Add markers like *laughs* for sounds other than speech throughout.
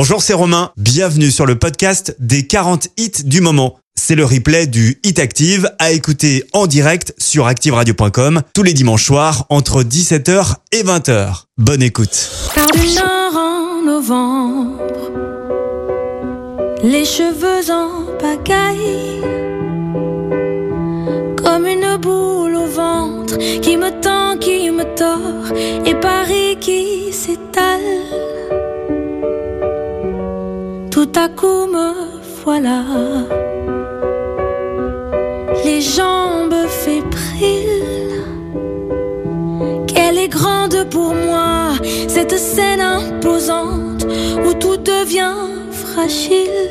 Bonjour, c'est Romain. Bienvenue sur le podcast des 40 hits du moment. C'est le replay du Hit Active à écouter en direct sur activeradio.com tous les dimanches soirs entre 17h et 20h. Bonne écoute. Du en novembre, les cheveux en comme une boule au ventre qui me tend, qui me tord, et Paris qui s'étale. À coup me voilà, les jambes fébriles. Qu'elle est grande pour moi, cette scène imposante où tout devient fragile.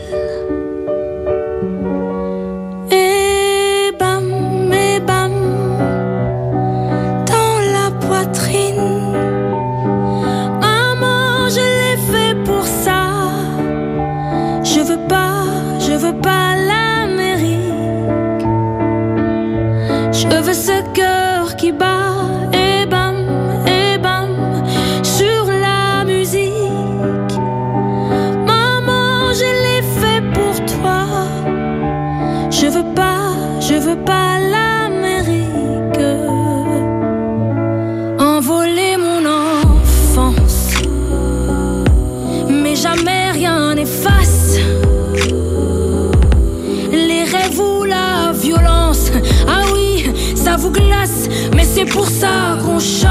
C'est pour ça qu'on chante.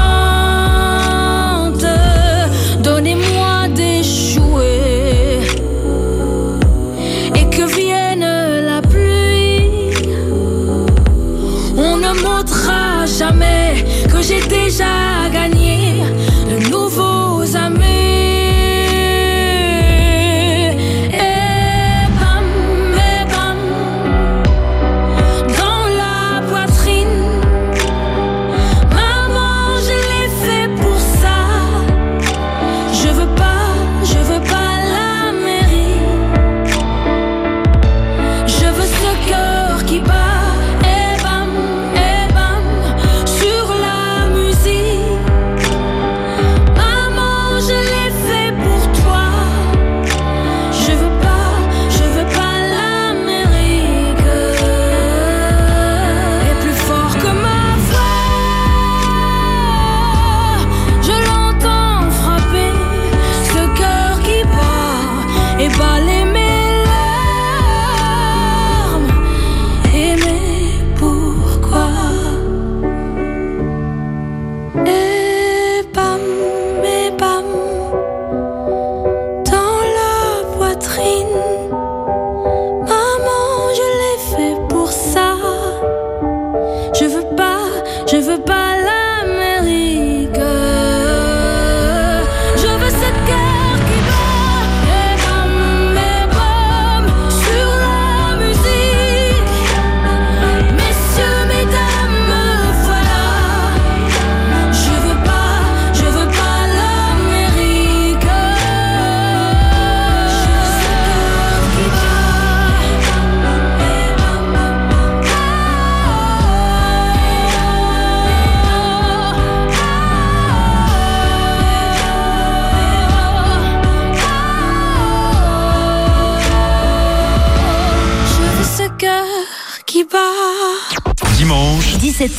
Donnez-moi des jouets et que vienne la pluie. On ne montrera jamais que j'ai déjà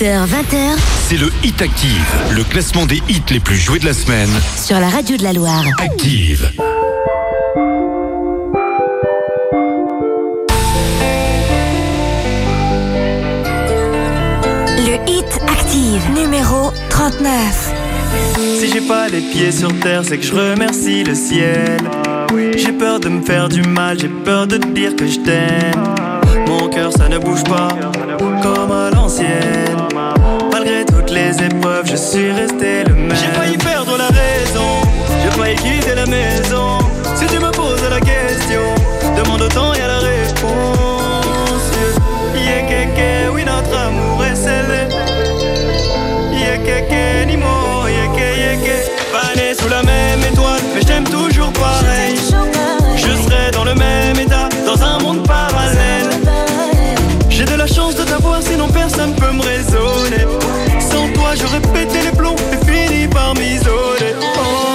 20h, c'est le Hit Active, le classement des hits les plus joués de la semaine. Sur la radio de la Loire. Active. Le Hit Active, numéro 39. Si j'ai pas les pieds sur terre, c'est que je remercie le ciel. J'ai peur de me faire du mal, j'ai peur de te dire que je t'aime. Mon cœur, ça ne bouge pas comme à l'ancienne. Les épreuves, je suis resté le même. J'ai failli perdre la raison, j'ai failli quitter la maison. Si tu me poses la question, demande autant y a la réponse. Yeah, oui, notre amour est scellé. Yeah, ni yeah, yeah, yeah. Pas né sous la même étoile, mais je t'aime toujours pareil. Je serai dans le même état, dans un monde parallèle. J'ai de la chance de t'avoir, sinon personne peut me raisonner. Toi, j'aurais pété les plombs et fini par m'isoler. Oh.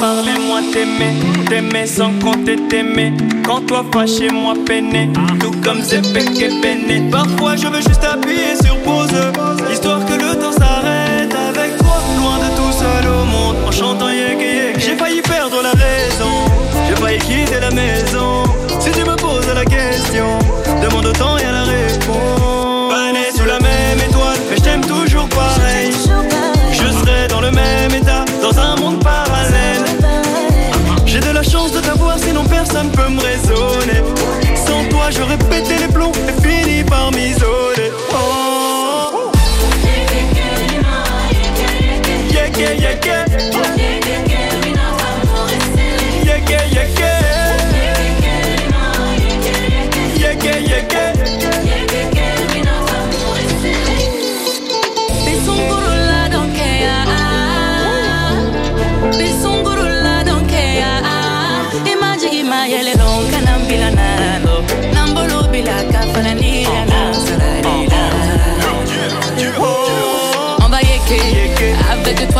Un moi, pas parler-moi, t'aimer, t'aimer sans compter, t'aimer. Quand toi fâché, moi peiné, tout comme c'est péché peiné. Parfois je veux juste appuyer sur pause, histoire que le temps s'arrête avec toi, loin de tout seul au monde, en chantant yek yek. J'ai failli perdre la raison, j'ai failli quitter la maison. J'aurais pété les plombs et fini par m'isoler.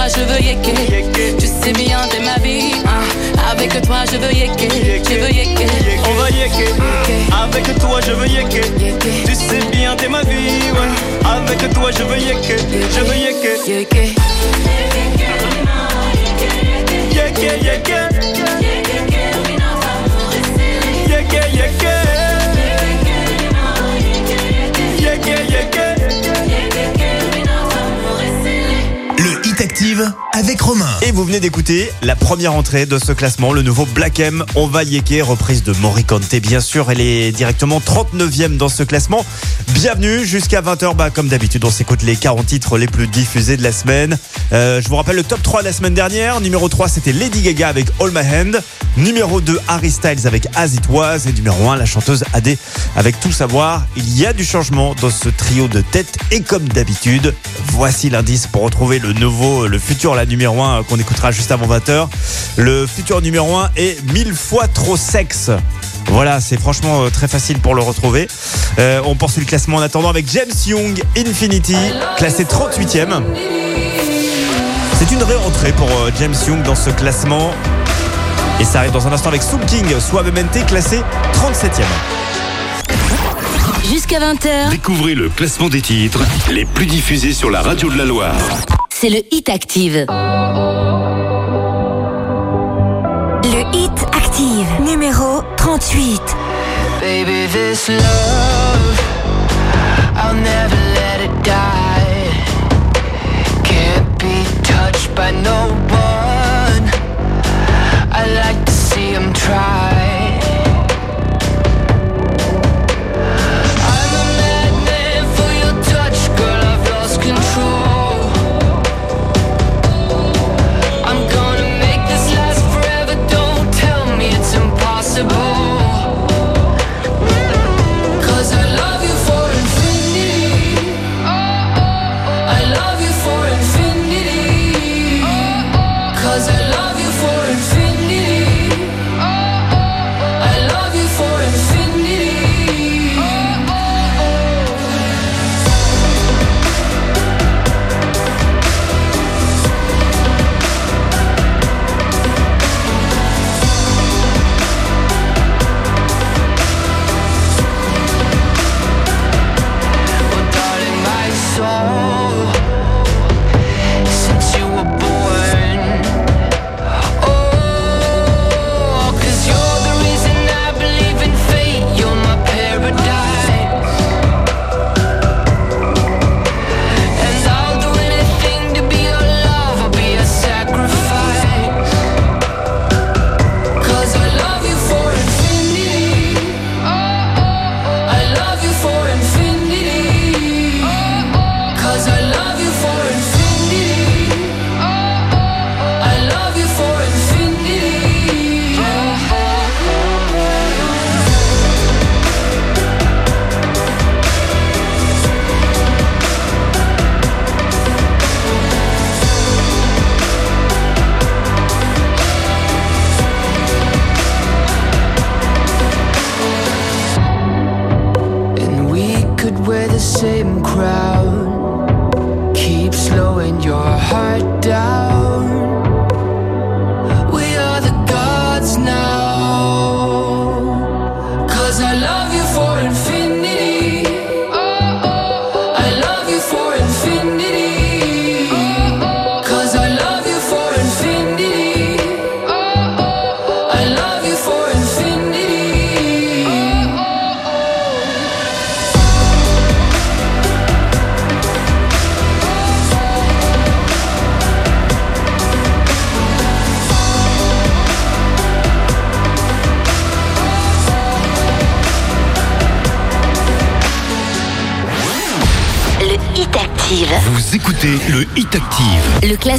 Je veux yeker. Tu sais bien t'es ma vie. hein. Avec toi je veux yeker. Je veux yeker. On va yeker. Avec toi, je veux yeker. Tu sais bien, t'es ma vie, ouais. Avec toi, je veux yeker. Je veux yeker. Yeker. Yeker, yeker. Yeker, yeker. Yeker, Avec Romain. Et vous venez d'écouter la première entrée de ce classement, le nouveau Black M, On va yéker, reprise de Morricante. Bien sûr, elle est directement 39e dans ce classement. Bienvenue jusqu'à 20h. Bah, comme d'habitude, on s'écoute les 40 titres les plus diffusés de la semaine. Euh, je vous rappelle le top 3 de la semaine dernière. Numéro 3, c'était Lady Gaga avec All My Hand. Numéro 2, Harry Styles avec As It Was. Et numéro 1, la chanteuse AD avec Tout Savoir. Il y a du changement dans ce trio de tête. Et comme d'habitude, voici l'indice pour retrouver le nouveau, le futur, la numéro 1 qu'on écoutera juste avant 20h. Le futur numéro 1 est mille fois trop sexe. Voilà, c'est franchement euh, très facile pour le retrouver. Euh, on poursuit le classement en attendant avec James Young, Infinity, classé 38e. C'est une réentrée pour euh, James Young dans ce classement. Et ça arrive dans un instant avec Soul King, Suavemente, classé 37e. Jusqu'à 20h, Découvrez le classement des titres les plus diffusés sur la radio de la Loire. c'est le Hit Active. Le Hit Active, numéro 38. Baby, this love, I'll never let it die. Can't be touched by no one. I like to see him try.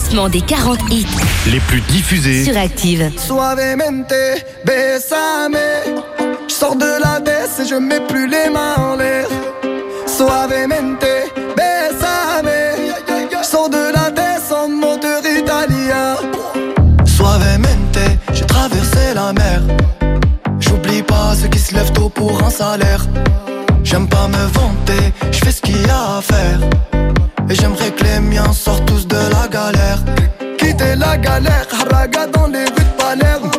des 40 hits les plus diffusés sur Active. Suavemente, besame. Je sors de la baisse et je mets plus les mains en l'air. Suavemente, besame. Je sors de la baisse en moteur italien. Suavemente, j'ai traversé la mer. J'oublie pas ceux qui se lèvent tôt pour un salaire. J'aime pas me vanter, je fais ce qu'il y a à faire. Et j'aimerais que les miens sortent tous Quitter la galère, Haraga dans les rues de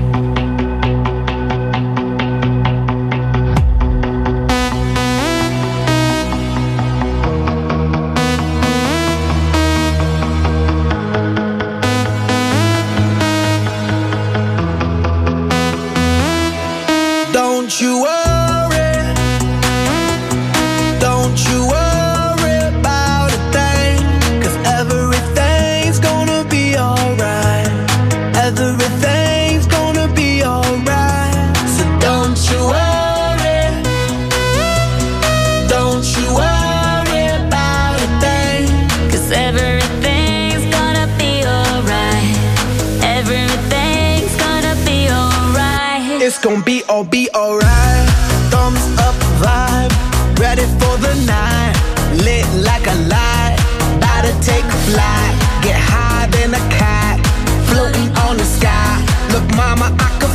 vibe, ready for the night, lit like a light, about to take a flight, get high than a cat, floating on the sky. Look, mama, I can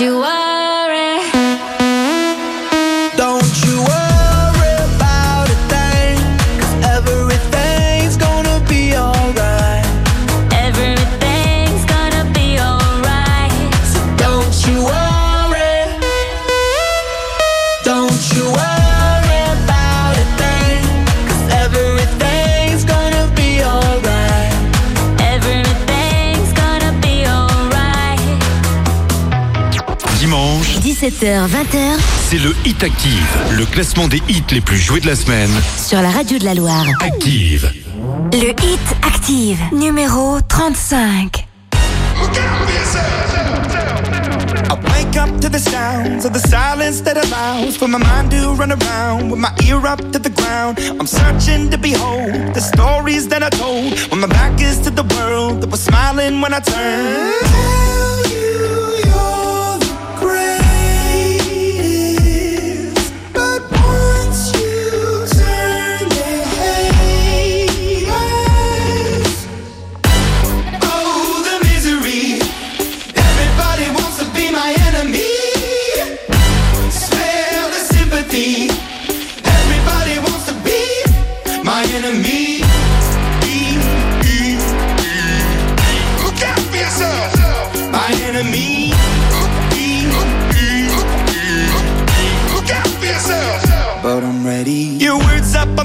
you worry. Dimanche, 17h, 20h c'est le Hit Active, le classement des hits les plus joués de la semaine. sur la radio de la Loire. Active. Le Hit Active, numéro 35. I wake up to the sounds of the silence that allows for my mind to run around with my ear up to the ground. I'm searching to behold the stories that I told when my back is to the world that was smiling when I turned.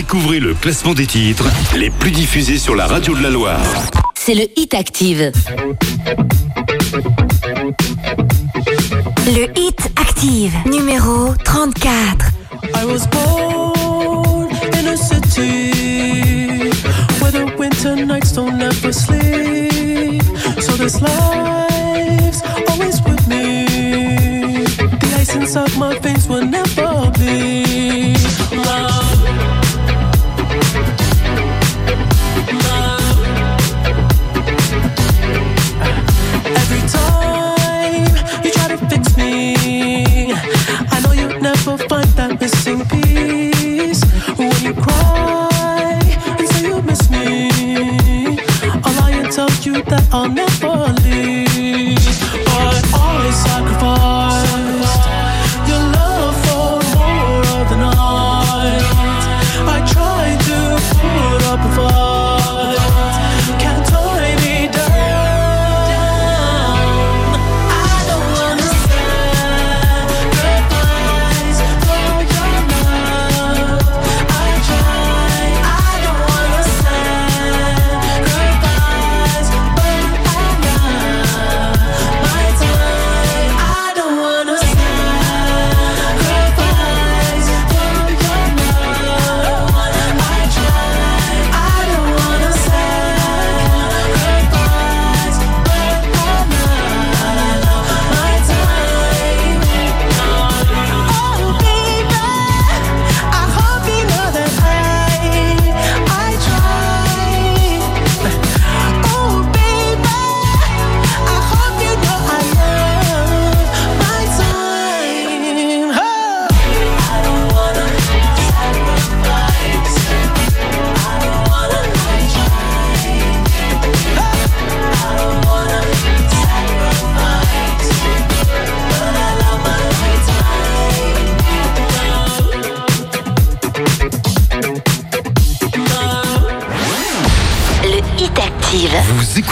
Découvrez le classement des titres les plus diffusés sur la radio de la Loire. c'est le Hit Active. Le Hit Active, numéro 34. I was born in a city where the winter nights don't ever sleep. So this life's always with me. The ice inside my veins will never bleed. Every time you try to fix me, I know you never find that missing piece. When you cry and say you miss me, all I tell you that I'll never.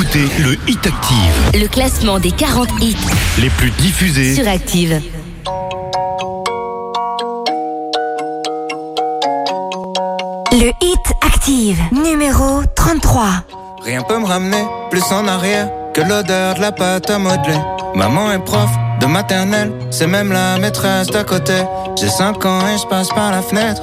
Écoutez le Hit Active, Le classement des 40 hits les plus diffusés. sur Active. Le Hit Active, numéro 33. Rien peut me ramener plus en arrière que l'odeur de la pâte à modeler. Maman est prof de maternelle, c'est même la maîtresse d'à côté. J'ai 5 ans et je passe par la fenêtre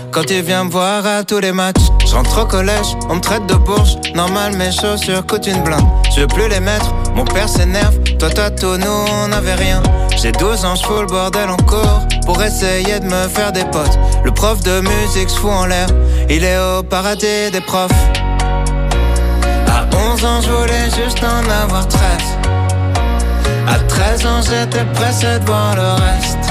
Quand il vient me voir à tous les matchs, je rentre au collège, on me traite de bourge. Normal, mes chaussures coûtent une blinde. Je veux plus les mettre, mon père s'énerve. Toi, toi, tout, nous, on n'avait rien. J'ai 12 ans, je fous le bordel en cours pour essayer de me faire des potes. Le prof de musique se fout en l'air, il est au paradis des profs. À 11 ans, je voulais juste en avoir 13. À 13 ans, j'étais pressé de voir le reste.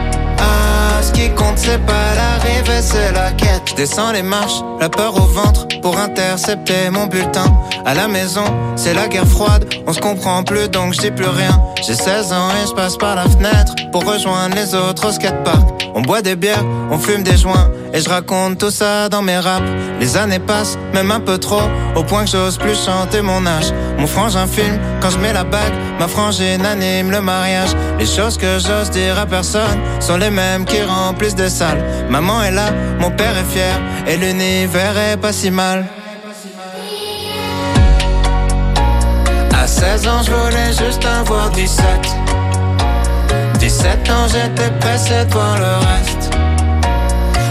Ce qui compte, c'est pas l'arrivée, c'est la quête. Descends les marches, la peur au ventre pour intercepter mon bulletin. À la maison, c'est la guerre froide, on se comprend plus donc je dis plus rien. J'ai 16 ans et je passe par la fenêtre pour rejoindre les autres au skatepark. On boit des bières, on fume des joints et je raconte tout ça dans mes raps. Les années passent, même un peu trop, au point que j'ose plus chanter mon âge. Mon frangin filme quand je mets la bague, ma frangine anime le mariage. Les choses que j'ose dire à personne sont les mêmes qui remplissent des salles. Maman est là, mon père est fier et l'univers est pas si mal. À 16 ans, je voulais juste avoir 17. 17 ans, j'étais pressé de voir le reste.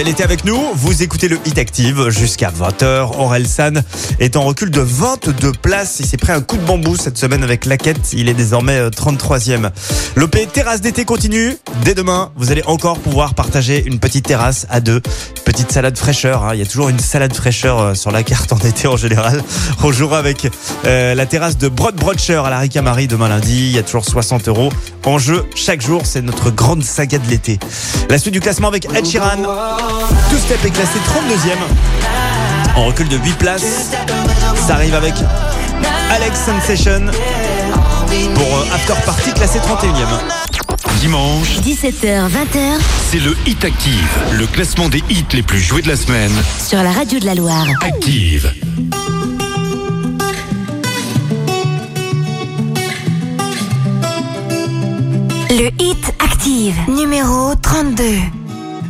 Bel été avec nous, vous écoutez le Hit Active jusqu'à 20h. Aurel San est en recul de 22 places. Il s'est pris un coup de bambou cette semaine avec Laquette. Il est désormais euh, 33e. L'OP Terrasse d'été continue. Dès demain, vous allez encore pouvoir partager une petite terrasse à deux. Petite salade fraîcheur. hein. Il y a toujours une salade fraîcheur euh, sur la carte en été en général. *laughs* On jouera avec euh, la terrasse de Brod Brocher à la Ricamari demain lundi. Il y a toujours 60 euros en jeu chaque jour. C'est notre grande saga de l'été. La suite du classement avec Ed Sheeran. Two Step est classé 32e. En recul de 8 places. Ça arrive avec Alex Sensation pour euh, After Party classé 31e. Dimanche, 17h, 20h c'est le Hit Active, le classement des hits les plus joués de la semaine. sur la radio de la Loire. Active. Le hit active, numéro 32.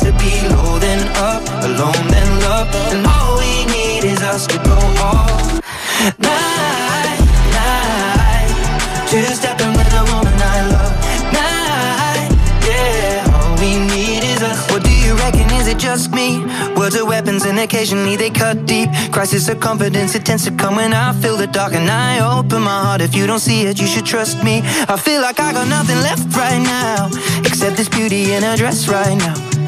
to be low then up, alone then love, and all we need is us to go all night, night. Two stepping with a woman I love, night, yeah. All we need is us. What do you reckon? Is it just me? Words are weapons and occasionally they cut deep. Crisis of confidence, it tends to come when I feel the dark and I open my heart. If you don't see it, you should trust me. I feel like I got nothing left right now, except this beauty in her dress right now.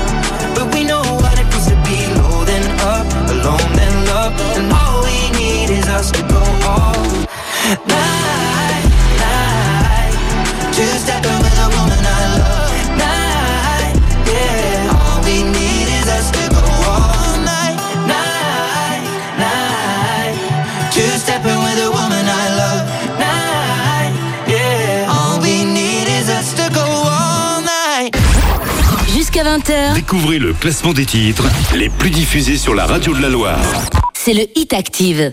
Us to go all night, night. Two stepping with a woman I love. Night, yeah. All we need is us to go all night, night, night. Two stepping with a woman I love. Night, yeah. All we need is us to go all night. Jusqu'à 20h, Découvrez le classement des titres les plus diffusés sur la radio de la Loire. C'est le hit active.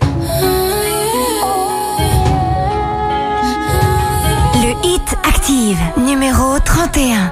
Le hit active, numéro 31.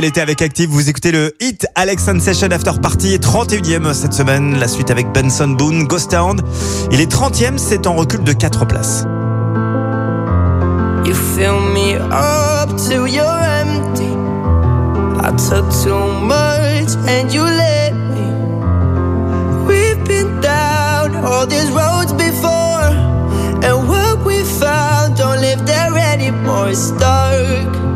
L'été avec Active. Vous écoutez le hit Alex Sensation After Party, 31e cette semaine. La suite avec Benson Boone, Ghost Town. Il est 30e, c'est en recul de 4 places. You fill me up till you're empty. I took too much and you let me. We've been down all these roads before, and what we found don't live there anymore. It's dark.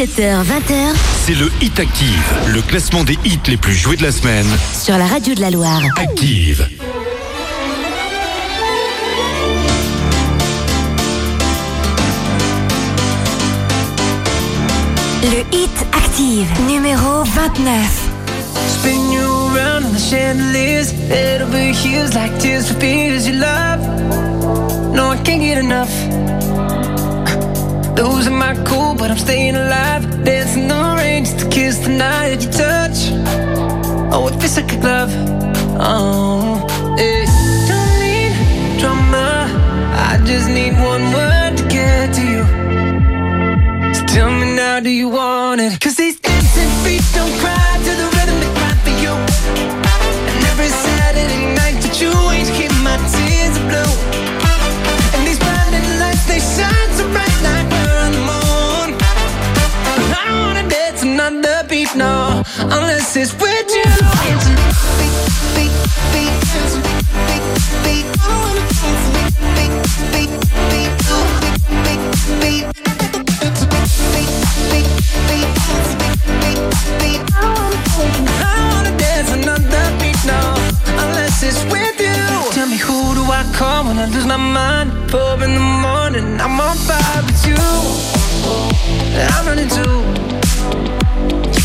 17h, 20h c'est le Hit Active, le classement des hits les plus joués de la semaine. sur la radio de la Loire. Active. Le hit active, numéro 29. Spin you around on the chandeliers. It'll be hues like tears for fears you love. No, I can't get enough. Losing my cool, but I'm staying alive. Dancing the rain just to kiss the night that you touch. Oh, it feels like a glove. Oh, yeah. Don't need drama. I just need one word to get to you. So tell me now, do you want it? Cause these dancing feet don't cry to the rhythm they cry for you. And every Saturday night that you ain't keep no, unless it's with you. I wanna dance another beat unless it's with you. Tell me who do I call when I lose my mind? Four in the morning, I'm on fire with you. I'm running too.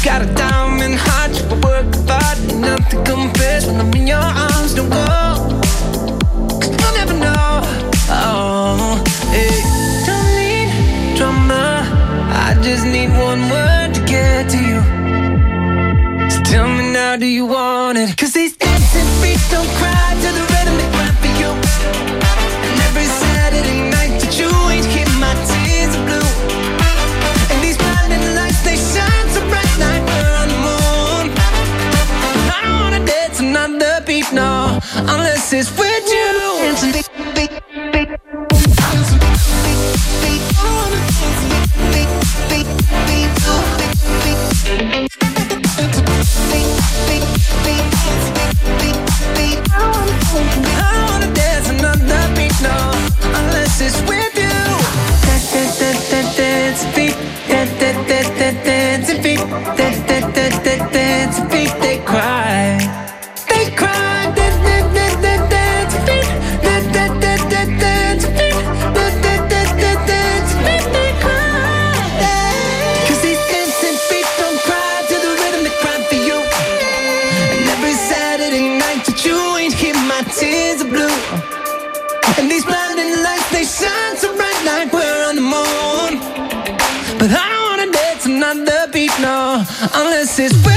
Got a diamond heart, you work hard, nothing compares when I'm in your arms. Don't go, you you'll never know. Oh, hey. Don't need drama, I just need one word to get to you. So tell me now, do you want it? Cause these dancing feet don't cry. unless it's.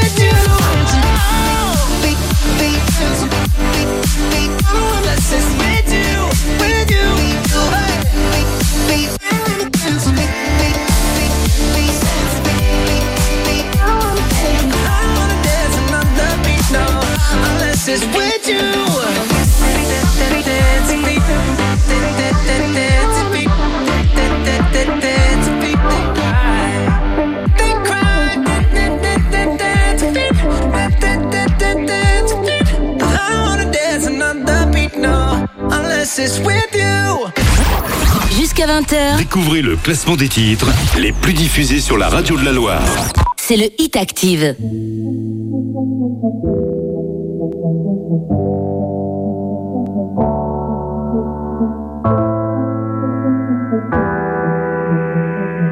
20h. Découvrez le classement des titres les plus diffusés sur la radio de la Loire. C'est le Hit Active.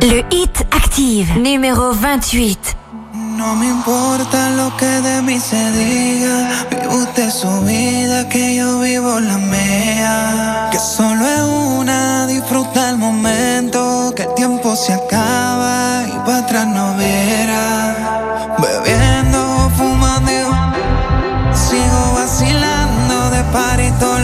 Le Hit Active, numéro 28. Lo que de se que la. mientras no viera Bebiendo, fumando Sigo vacilando de parito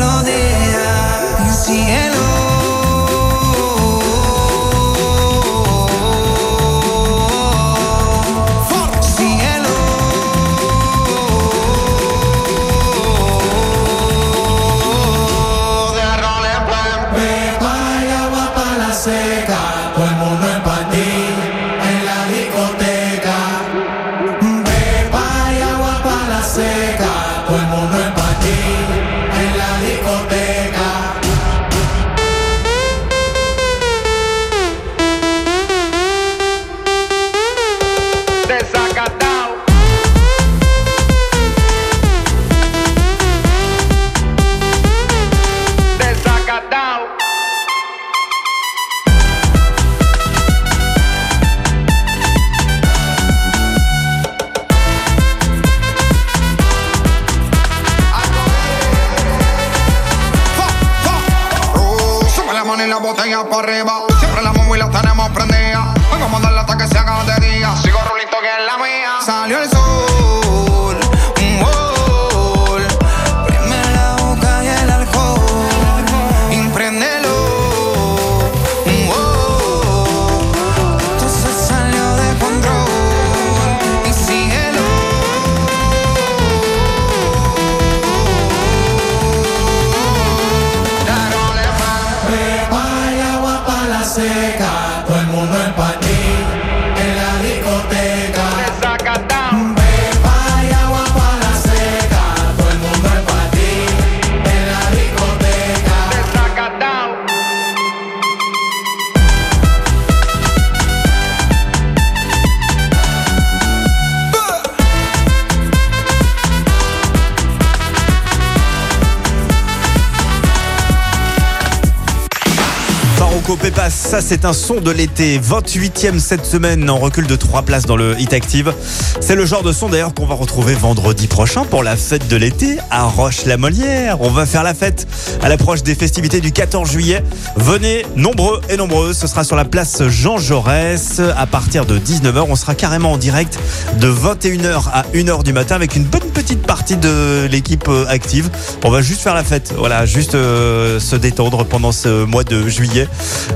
ça c'est un son de l'été. 28e cette semaine en recul de 3 places dans le Hit Active. C'est le genre de son d'ailleurs qu'on va retrouver vendredi prochain pour la fête de l'été à Roche-la-Molière. On va faire la fête à l'approche des festivités du 14 juillet. Venez nombreux et nombreuses, ce sera sur la place Jean Jaurès à partir de 19h. On sera carrément en direct de 21h à 1h du matin avec une bonne petite partie de l'équipe euh, active. On va juste faire la fête, voilà, juste euh, se détendre pendant ce mois de juillet.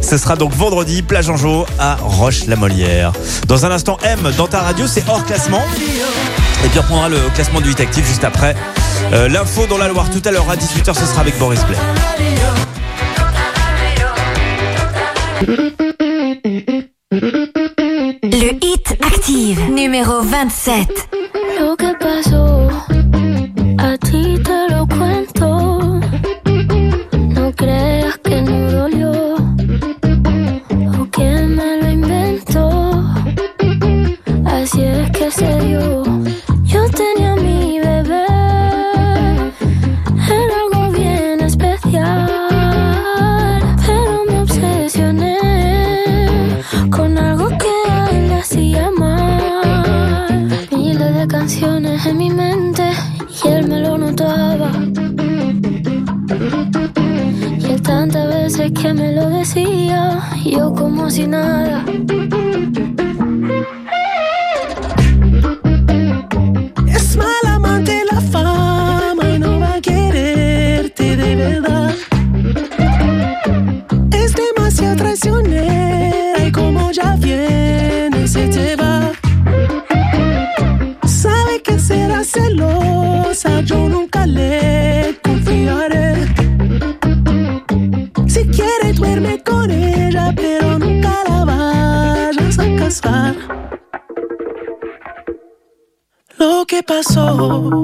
Ce sera donc vendredi, plage Anjou à Roche-la-Molière. Dans un instant, M, dans ta radio, c'est hors classement. Et puis on reprendra le classement du 8 actif juste après. Euh, L'info dans la Loire tout à l'heure à 18h, ce sera avec Boris Play. Le Hit Active, numéro 27. Yo como si nada. Oh.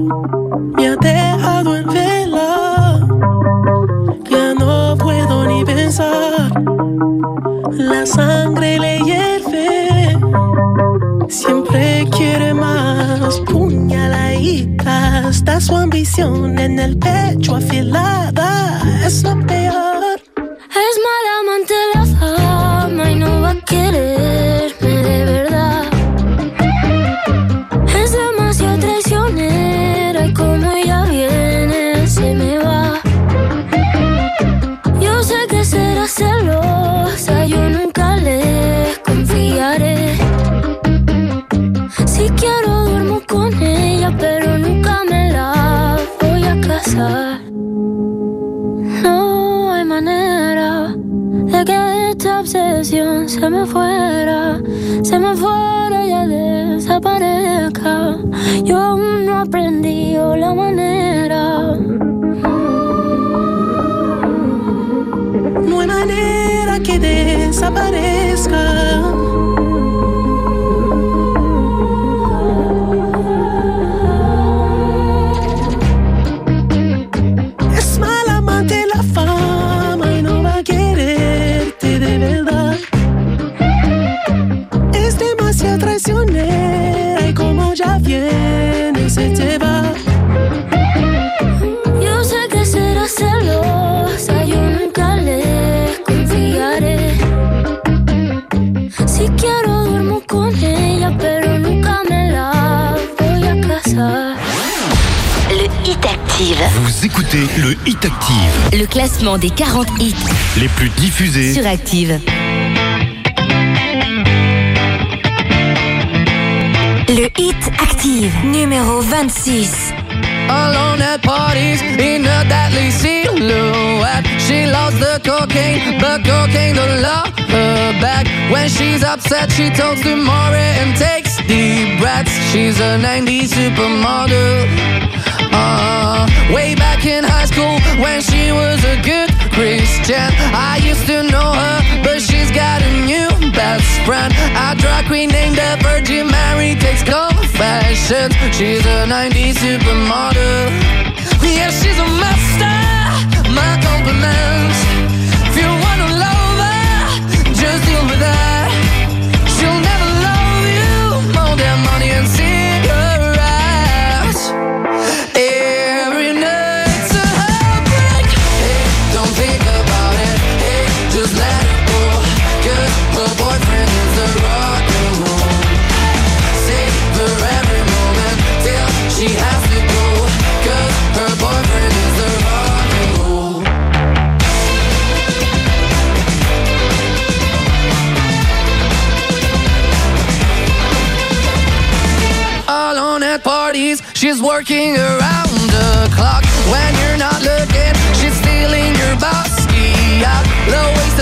Se te va. Yo sé que será celosa, yo nunca le confiaré. Si quiero duermo con ella, pero nunca me la voy a casar. Le Hit Active, Vous écoutez le Hit Active, le classement des 40 hits les plus diffusés sur Active. Hit Active, numéro 26. Alone at parties in a deadly silhouette. She loves the cocaine, but cocaine don't love her back. When she's upset, she talks to Maury and takes deep breaths. She's a 90s supermodel. Uh, way back in high school when she was a good Christian. I used to know her, but she's got a new best friend. A drag queen named the Virgin Mary takes confessions. She's a 90s supermodel. Yeah, she's a master. My compliments. She's working around the clock when you're not looking. She's stealing your bossy out. Low-waisted pants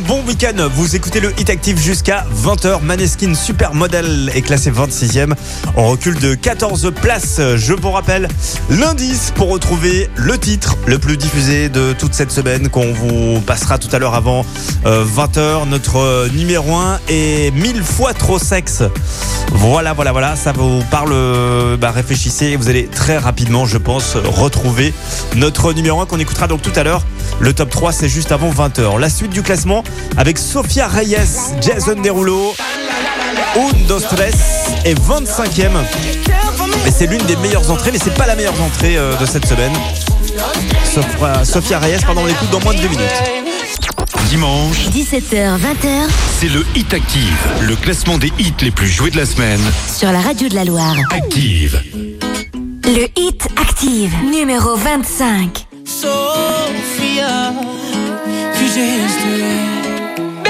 bon week-end. Vous écoutez le Hit Active jusqu'à 20h. Maneskin Supermodel est classé 26e. On recule de 14 places. Je vous rappelle l'indice pour retrouver le titre le plus diffusé de toute cette semaine qu'on vous passera tout à l'heure avant euh, 20h. Notre euh, numéro 1 est mille fois trop sexe. Voilà, voilà, voilà. Ça vous parle. euh, Bah, réfléchissez vous allez très rapidement, je pense, retrouver notre numéro 1 qu'on écoutera donc tout à l'heure. Le top 3, c'est juste avant 20h. La suite du classement avec Sofia Reyes, Jason Derulo, Un Dos Tres et 25e. Et c'est l'une des meilleures entrées, mais c'est pas la meilleure entrée euh, de cette semaine. Sofia, Sofia Reyes, pardon, on l'écoute dans moins de deux minutes. Dimanche, 17h, 20h c'est le Hit Active, le classement des hits les plus joués de la semaine. sur la radio de la Loire. Active. Le hit active, numéro 25. Sophia,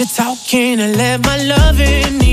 the talking and let my loving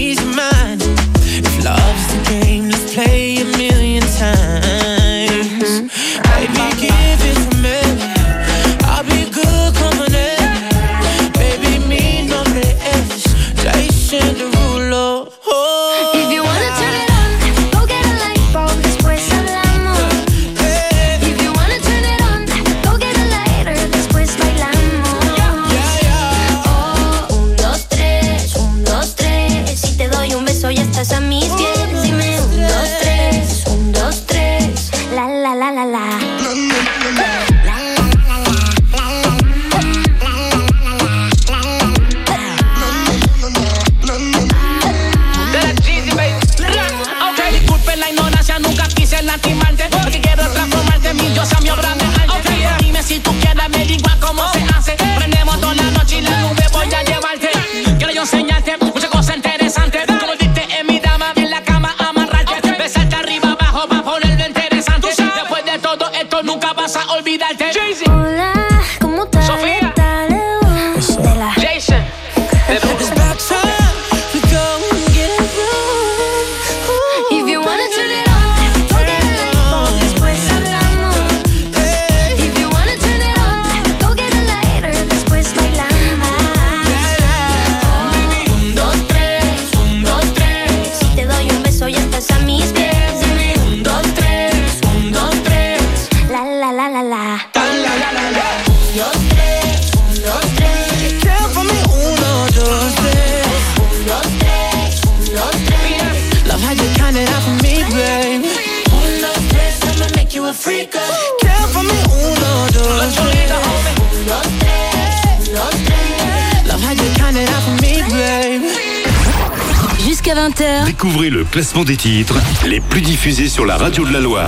classement des titres les plus diffusés sur la radio de la Loire.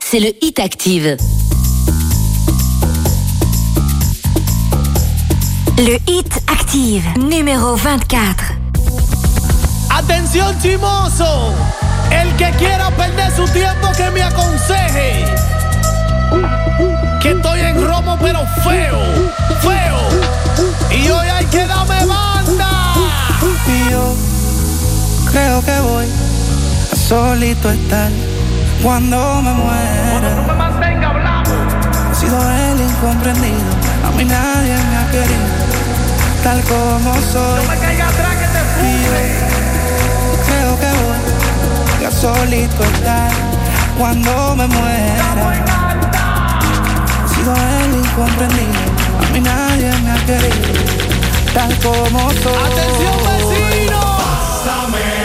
c'est le Hit Active. Le Hit Active, numéro 24. Atención chimoso, el que quiera perder su tiempo que me aconseje. Que estoy en romo pero feo, feo. Y hoy hay que darme banda. Y yo creo que voy solito estar cuando me muera. He sido el incomprendido, a mí nadie me ha querido tal como soy. Y yo creo que voy a solito estar cuando me muera. He sido el incomprendido, a mí nadie me ha querido tal como soy. Atención vecino. Pásame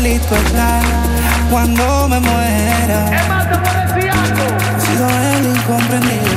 solito estar cuando me muera. Es más, te voy a. He sido el incomprendido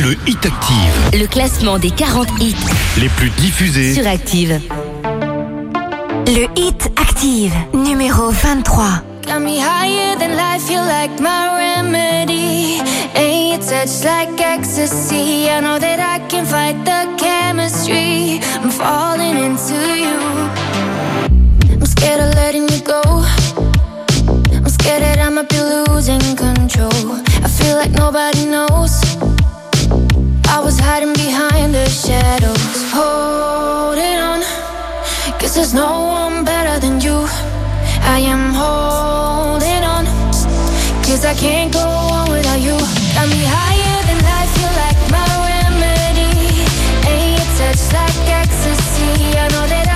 le Hit Active, le classement des 40 hits les plus diffusés sur Active. Le Hit Active, numéro 23. Got me higher than life, you like my remedy. Ain't your touch like ecstasy? I know that I can fight the chemistry. I'm falling into you. I'm scared of letting you go. I'm scared that I might be losing control. I feel like nobody knows. I was hiding behind the shadows. Holding on. Cause there's no one better than you. I am holding on. Cause I can't go on without you. Got me higher than life, you like my remedy. Ain't your touch like ecstasy. I know that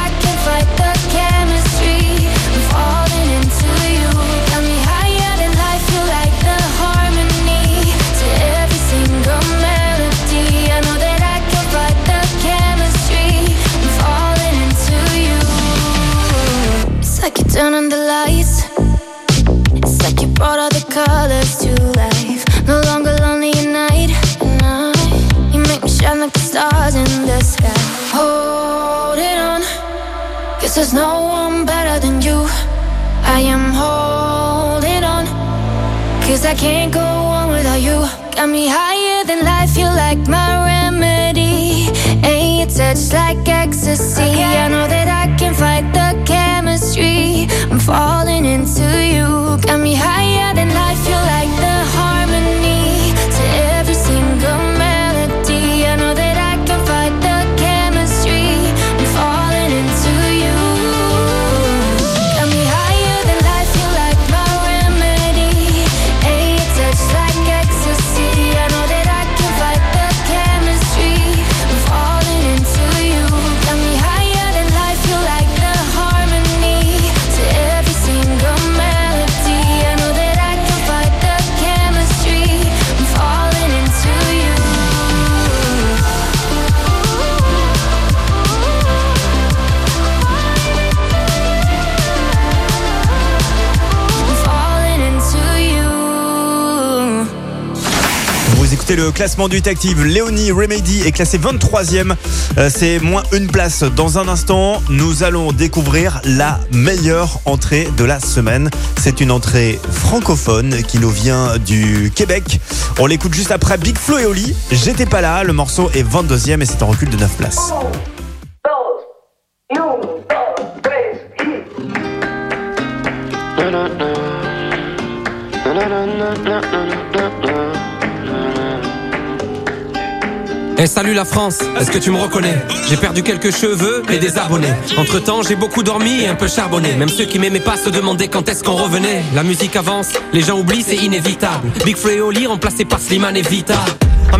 there's no one better than you. I am holding on. Cause I can't go on without you. Got me higher than life, you like my remedy. Ain't your touch like ecstasy. I know that I can fight the chemistry. I'm falling into you. Got me higher than life, you like le classement du Hit Active. Léonie Remedy est classée 23e. Euh, C'est moins une place. Dans un instant, nous allons découvrir la meilleure entrée de la semaine. C'est une entrée francophone qui nous vient du Québec. On l'écoute juste après Big Flo et Oli. J'étais pas là. Le morceau est 22e et c'est en recul de 9 places. Eh salut la France, est-ce que tu me reconnais? J'ai perdu quelques cheveux et des abonnés. Entre temps, j'ai beaucoup dormi et un peu charbonné. Même ceux qui m'aimaient pas se demandaient quand est-ce qu'on revenait. La musique avance, les gens oublient, c'est inévitable. Big Flo et Oli remplacés par Slimane et Vita.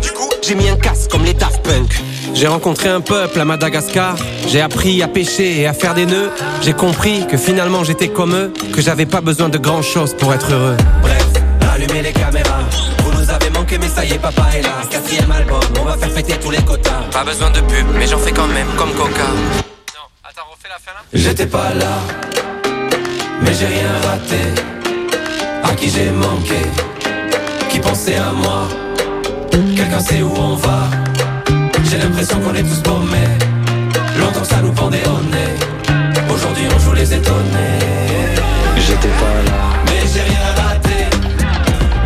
Du coup, j'ai mis un casque comme les Daft Punk. J'ai rencontré un peuple à Madagascar. J'ai appris à pêcher et à faire des nœuds. J'ai compris que finalement j'étais comme eux, que j'avais pas besoin de grand chose pour être heureux. Bref, allumez les caméras. Vous nous avez manqué, mais ça y est, papa est là. Quatrième album, on va faire fêter tous les quotas. Pas besoin de pub, mais j'en fais quand même, comme Coca. J'étais pas là, mais j'ai rien raté. À qui j'ai manqué, qui pensait à moi. Quelqu'un sait où on va. J'ai l'impression qu'on est tous paumés. Longtemps que ça nous pendait au nez. Aujourd'hui on joue les étonnés. J'étais pas là, mais j'ai rien raté.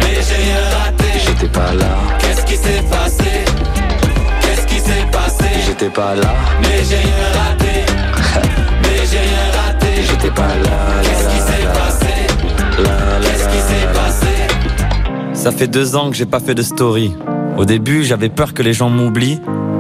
Mais j'ai rien raté. J'étais pas là. Qu'est-ce qui s'est passé? Qu'est-ce qui s'est passé? J'étais pas là, mais j'ai rien raté. *laughs* mais j'ai rien raté. J'étais pas là. Qu'est-ce qui s'est passé? Qu'est-ce qui s'est passé? Ça fait deux ans que j'ai pas fait de story. Au début, j'avais peur que les gens m'oublient.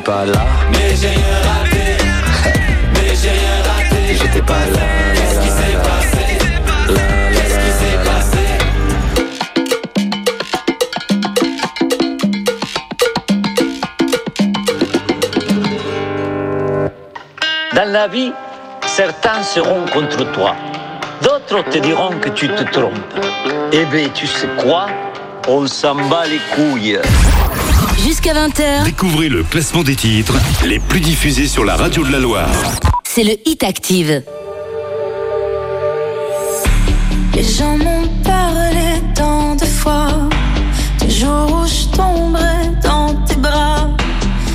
j'étais pas là, Mais j'ai rien raté. Mais j'ai rien raté. j'étais pas là. Qu'est-ce qui s'est passé? Qu'est-ce qui s'est passé? Dans la vie, certains seront contre toi. D'autres te diront que tu te trompes. Eh bien, tu sais quoi? On s'en bat les couilles. Jusqu'à 20h, Découvrez le classement des titres les plus diffusés sur la radio de la Loire. c'est le Hit Active. Les gens m'ont parlé tant de fois du jour où je tomberai dans tes bras.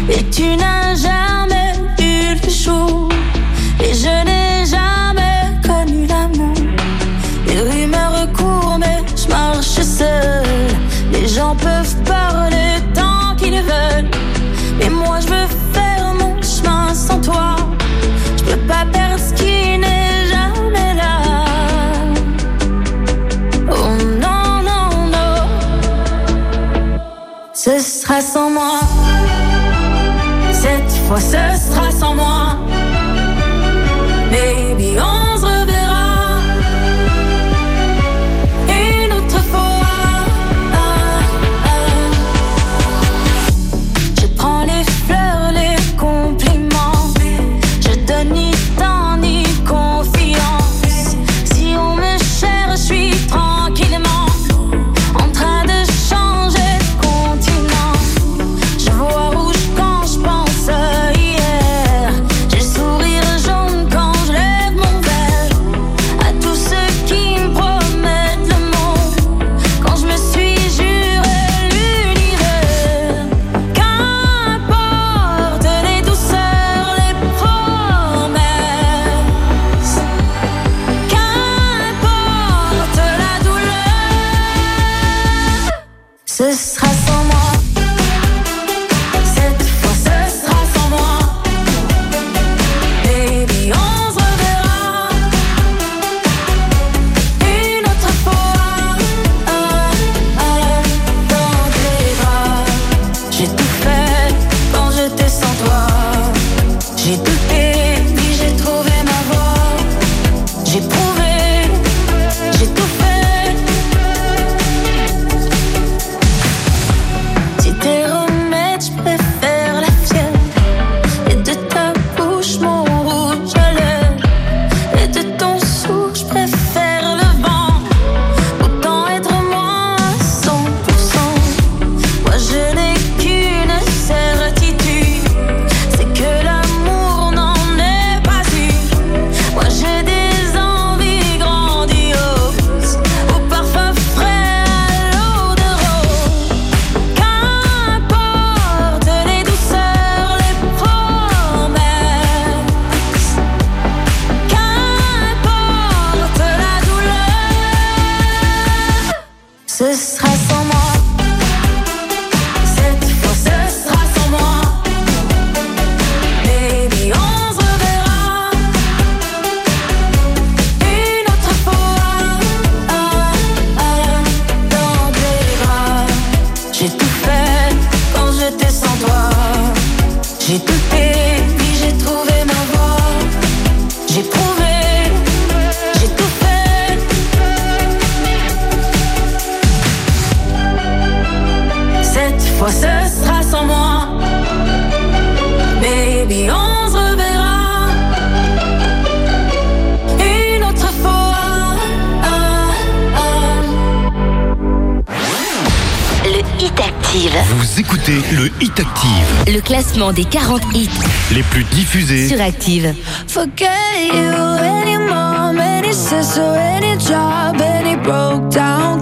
Et tu n'as jamais classement des 40 hits les plus diffusés sur Active. Forget you, any mom, any sister, any job, any broke down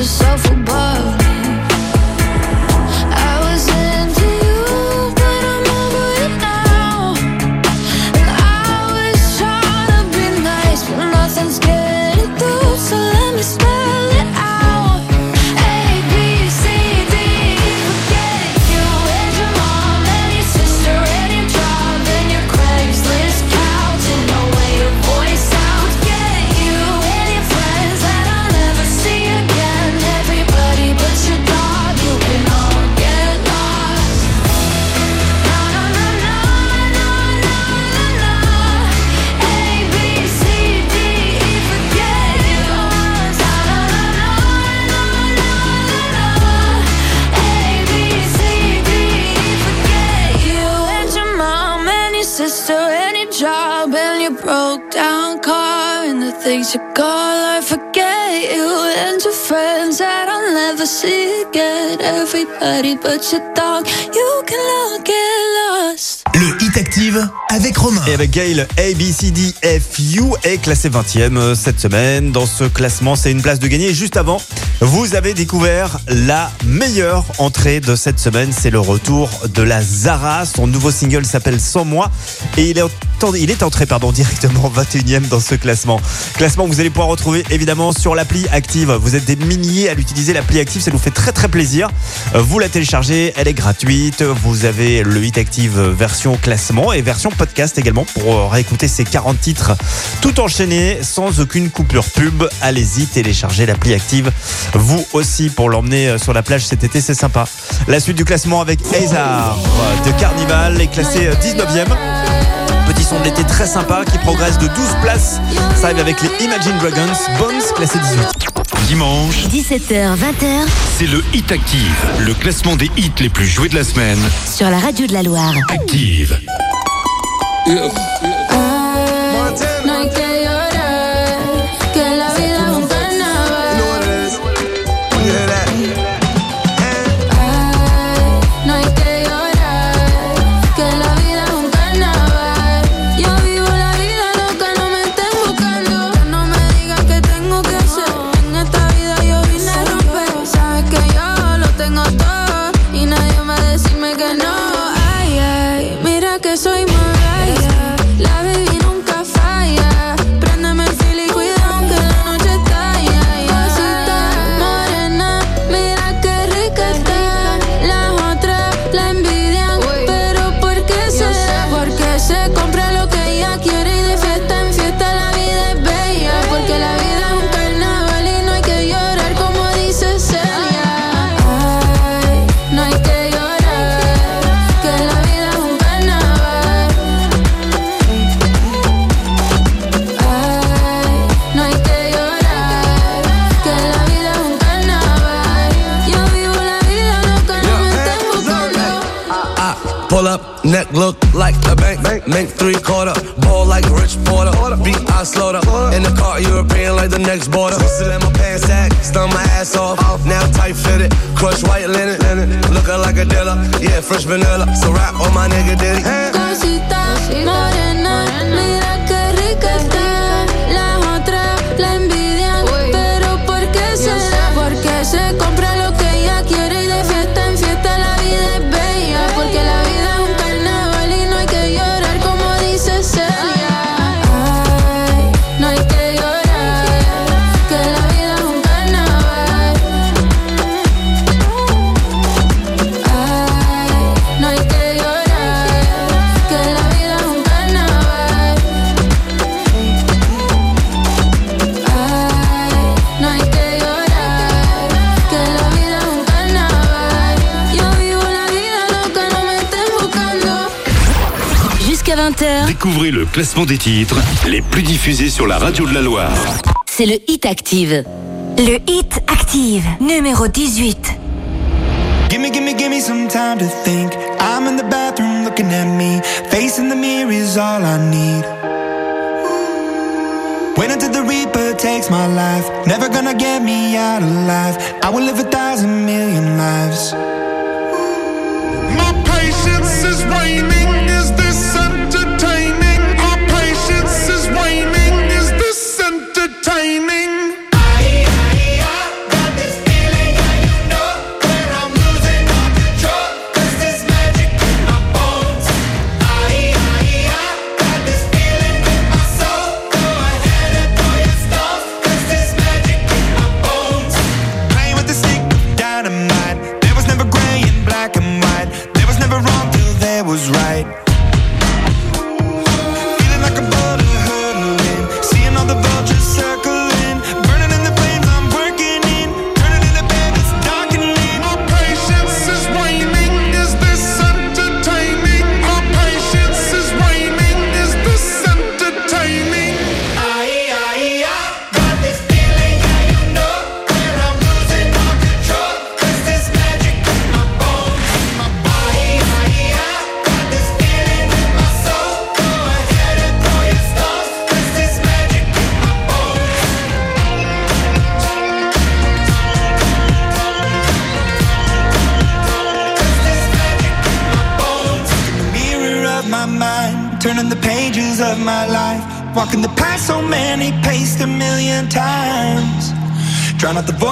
Yourself and the things you call I forget you and your friends that I'll never see again. Everybody but your dog, you can all get lost. Le Hit Active avec Romain. Et avec Gail, ABCDFU est classé 20e euh, cette semaine. Dans ce classement, c'est une place de gagner. Juste avant, vous avez découvert la meilleure entrée de cette semaine. C'est le retour de la Zara. Son nouveau single s'appelle Sans moi. Et il est, il est entré pardon, *laughs* directement 21e dans ce classement. Classement que vous allez pouvoir retrouver évidemment sur l'appli Active. Vous êtes des milliers à l'utiliser, l'appli Active. Ça nous fait très très plaisir. Euh, Vous la téléchargez, elle est gratuite. Vous avez le Hit Active version classement et version podcast également pour euh, réécouter ces 40 titres tout enchaînés sans aucune coupure pub. Allez-y, téléchargez l'appli Active. Vous aussi pour l'emmener euh, sur la plage cet été, c'est sympa. La suite du classement avec Hazard de Carnival est classé euh, 19e. Petit son de l'été très sympa qui progresse de 12 places. Ça arrive avec les Imagine Dragons. Bones classé 18. Dimanche, 17h, 20h c'est le Hit Active, le classement des hits les plus joués de la semaine. sur la radio de la Loire. Active. No classement des titres les plus diffusés sur la radio de la Loire. c'est le Hit Active. Le Hit Active, numéro 18. Gimme, gimme, gimme some time to think. I'm in the bathroom looking at me. Facing the mirror is all I need. Wait until the Reaper takes my life. Never gonna get me out alive. I will live a thousand million lives. My patience is waning.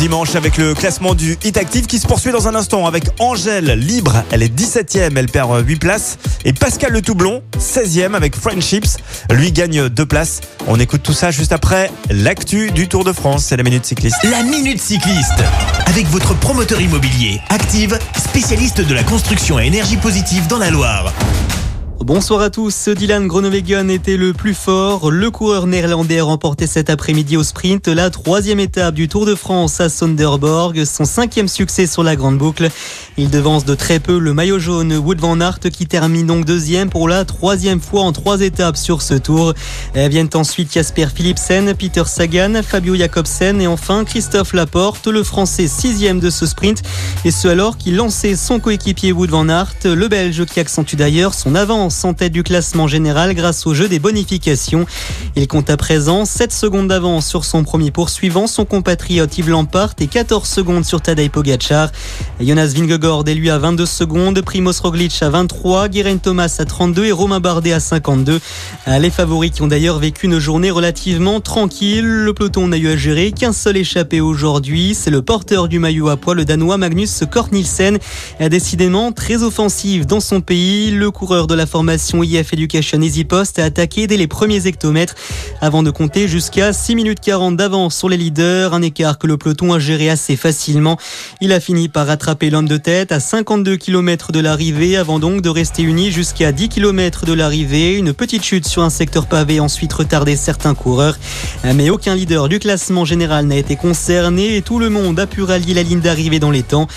Dimanche avec le classement du Hit Active qui se poursuit dans un instant avec Angèle Libre, elle est 17ème, elle perd 8 places. Et Pascal Le Toublon, 16ème avec Friendships, lui gagne 2 places. On écoute tout ça juste après l'actu du Tour de France, c'est la Minute Cycliste. La Minute Cycliste. Avec votre promoteur immobilier, Active, spécialiste de la construction à énergie positive dans la Loire. Bonsoir à tous. Dylan Groenewegen était le plus fort. Le coureur néerlandais a remporté cet après-midi au sprint la troisième étape du Tour de France à Sonderborg, son cinquième succès sur la grande boucle. Il devance de très peu le maillot jaune Wood van Aert qui termine donc deuxième pour la troisième fois en trois étapes sur ce tour. Eh, Viennent ensuite Jasper Philipsen, Peter Sagan, Fabio Jacobsen et enfin Christophe Laporte, le français sixième de ce sprint. Et ce alors qu'il lançait son coéquipier Wood van Aert, le belge qui accentue d'ailleurs son avance France en tête du classement général grâce au jeu des bonifications. Il compte à présent 7 secondes d'avance sur son premier poursuivant, son compatriote Yves Lampart et 14 secondes sur Tadej Pogacar. Jonas Vingegaard est lui à 22 secondes, Primoz Roglic à 23, Guerin Thomas à 32 et Romain Bardet à 52. Euh, Les favoris qui ont d'ailleurs vécu une journée relativement tranquille. Le peloton n'a eu à gérer qu'un seul échappé aujourd'hui. C'est le porteur du maillot à poids, le danois Magnus Kort Nielsen. Euh, Décidément très offensif dans son pays. Le coureur de la formation IF Education Easy Post a attaqué dès les premiers hectomètres avant de compter jusqu'à 6 minutes 40 d'avance sur les leaders. Un écart que le peloton a géré assez facilement. Il a fini par rattraper l'homme de tête à 52 km de l'arrivée avant donc de rester uni jusqu'à 10 km de l'arrivée. Une petite chute sur un secteur pavé ensuite retardé certains coureurs. Mais aucun leader du classement général n'a été concerné et tout le monde a pu rallier la ligne d'arrivée dans les temps.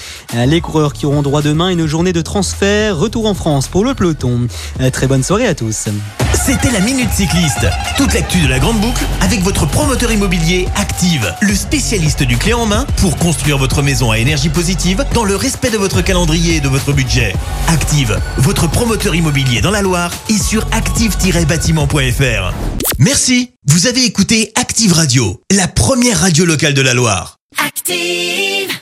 Les coureurs qui auront droit demain à une journée de transfert. Retour en France pour le peloton. Très bonne soirée à tous. C'était la Minute Cycliste. Toute l'actu de la Grande Boucle avec votre promoteur immobilier Active, le spécialiste du clé en main pour construire votre maison à énergie positive dans le respect de votre calendrier et de votre budget. Active, votre promoteur immobilier dans la Loire et sur active-bâtiment.fr. Merci. Vous avez écouté Active Radio, la première radio locale de la Loire. Active.